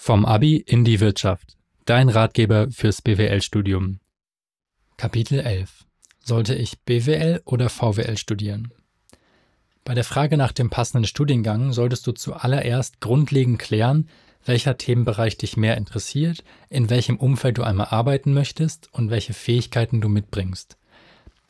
Vom Abi in die Wirtschaft. Dein Ratgeber fürs BWL-Studium. Kapitel 11. Sollte ich BWL oder VWL studieren? Bei der Frage nach dem passenden Studiengang solltest du zuallererst grundlegend klären, welcher Themenbereich dich mehr interessiert, in welchem Umfeld du einmal arbeiten möchtest und welche Fähigkeiten du mitbringst.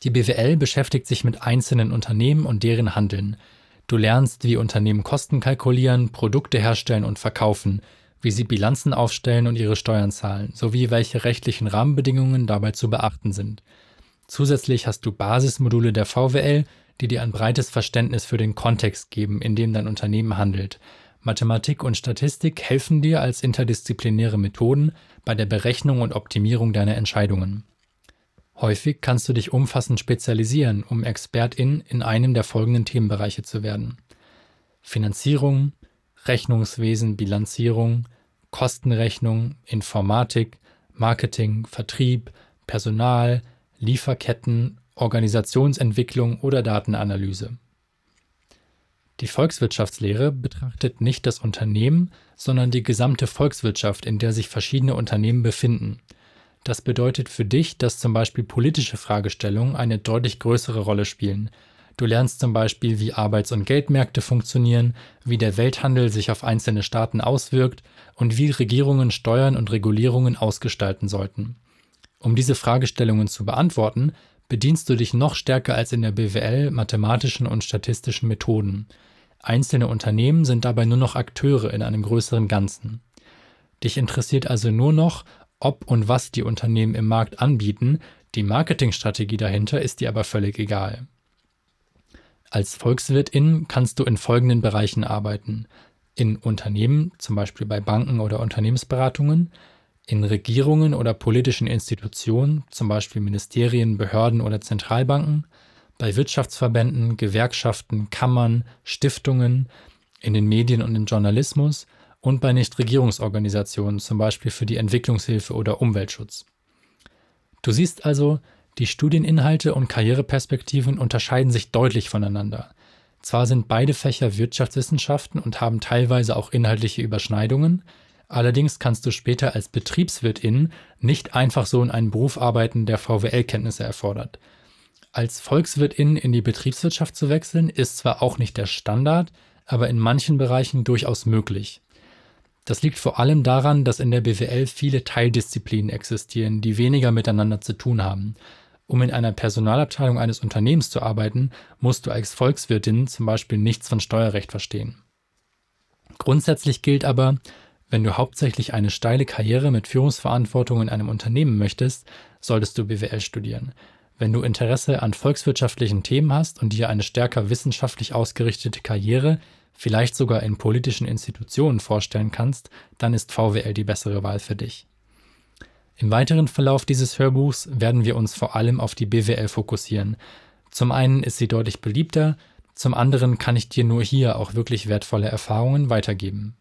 Die BWL beschäftigt sich mit einzelnen Unternehmen und deren Handeln. Du lernst, wie Unternehmen Kosten kalkulieren, Produkte herstellen und verkaufen – wie sie Bilanzen aufstellen und ihre Steuern zahlen, sowie welche rechtlichen Rahmenbedingungen dabei zu beachten sind. Zusätzlich hast du Basismodule der VWL, die dir ein breites Verständnis für den Kontext geben, in dem dein Unternehmen handelt. Mathematik und Statistik helfen dir als interdisziplinäre Methoden bei der Berechnung und Optimierung deiner Entscheidungen. Häufig kannst du dich umfassend spezialisieren, um Expertin in einem der folgenden Themenbereiche zu werden. Finanzierung, Rechnungswesen, Bilanzierung, Kostenrechnung, Informatik, Marketing, Vertrieb, Personal, Lieferketten, Organisationsentwicklung oder Datenanalyse. Die Volkswirtschaftslehre betrachtet nicht das Unternehmen, sondern die gesamte Volkswirtschaft, in der sich verschiedene Unternehmen befinden. Das bedeutet für dich, dass zum Beispiel politische Fragestellungen eine deutlich größere Rolle spielen, Du lernst zum Beispiel, wie Arbeits- und Geldmärkte funktionieren, wie der Welthandel sich auf einzelne Staaten auswirkt und wie Regierungen Steuern und Regulierungen ausgestalten sollten. Um diese Fragestellungen zu beantworten, bedienst du dich noch stärker als in der BWL mathematischen und statistischen Methoden. Einzelne Unternehmen sind dabei nur noch Akteure in einem größeren Ganzen. Dich interessiert also nur noch, ob und was die Unternehmen im Markt anbieten, die Marketingstrategie dahinter ist dir aber völlig egal. Als Volkswirtin kannst du in folgenden Bereichen arbeiten. In Unternehmen, zum Beispiel bei Banken oder Unternehmensberatungen, in Regierungen oder politischen Institutionen, zum Beispiel Ministerien, Behörden oder Zentralbanken, bei Wirtschaftsverbänden, Gewerkschaften, Kammern, Stiftungen, in den Medien und im Journalismus und bei Nichtregierungsorganisationen, zum Beispiel für die Entwicklungshilfe oder Umweltschutz. Du siehst also, die Studieninhalte und Karriereperspektiven unterscheiden sich deutlich voneinander. Zwar sind beide Fächer Wirtschaftswissenschaften und haben teilweise auch inhaltliche Überschneidungen, allerdings kannst du später als Betriebswirtin nicht einfach so in einen Beruf arbeiten, der VWL-Kenntnisse erfordert. Als Volkswirtin in die Betriebswirtschaft zu wechseln, ist zwar auch nicht der Standard, aber in manchen Bereichen durchaus möglich. Das liegt vor allem daran, dass in der BWL viele Teildisziplinen existieren, die weniger miteinander zu tun haben. Um in einer Personalabteilung eines Unternehmens zu arbeiten, musst du als Volkswirtin zum Beispiel nichts von Steuerrecht verstehen. Grundsätzlich gilt aber, wenn du hauptsächlich eine steile Karriere mit Führungsverantwortung in einem Unternehmen möchtest, solltest du BWL studieren. Wenn du Interesse an volkswirtschaftlichen Themen hast und dir eine stärker wissenschaftlich ausgerichtete Karriere, vielleicht sogar in politischen Institutionen vorstellen kannst, dann ist VWL die bessere Wahl für dich. Im weiteren Verlauf dieses Hörbuchs werden wir uns vor allem auf die BWL fokussieren. Zum einen ist sie deutlich beliebter, zum anderen kann ich dir nur hier auch wirklich wertvolle Erfahrungen weitergeben.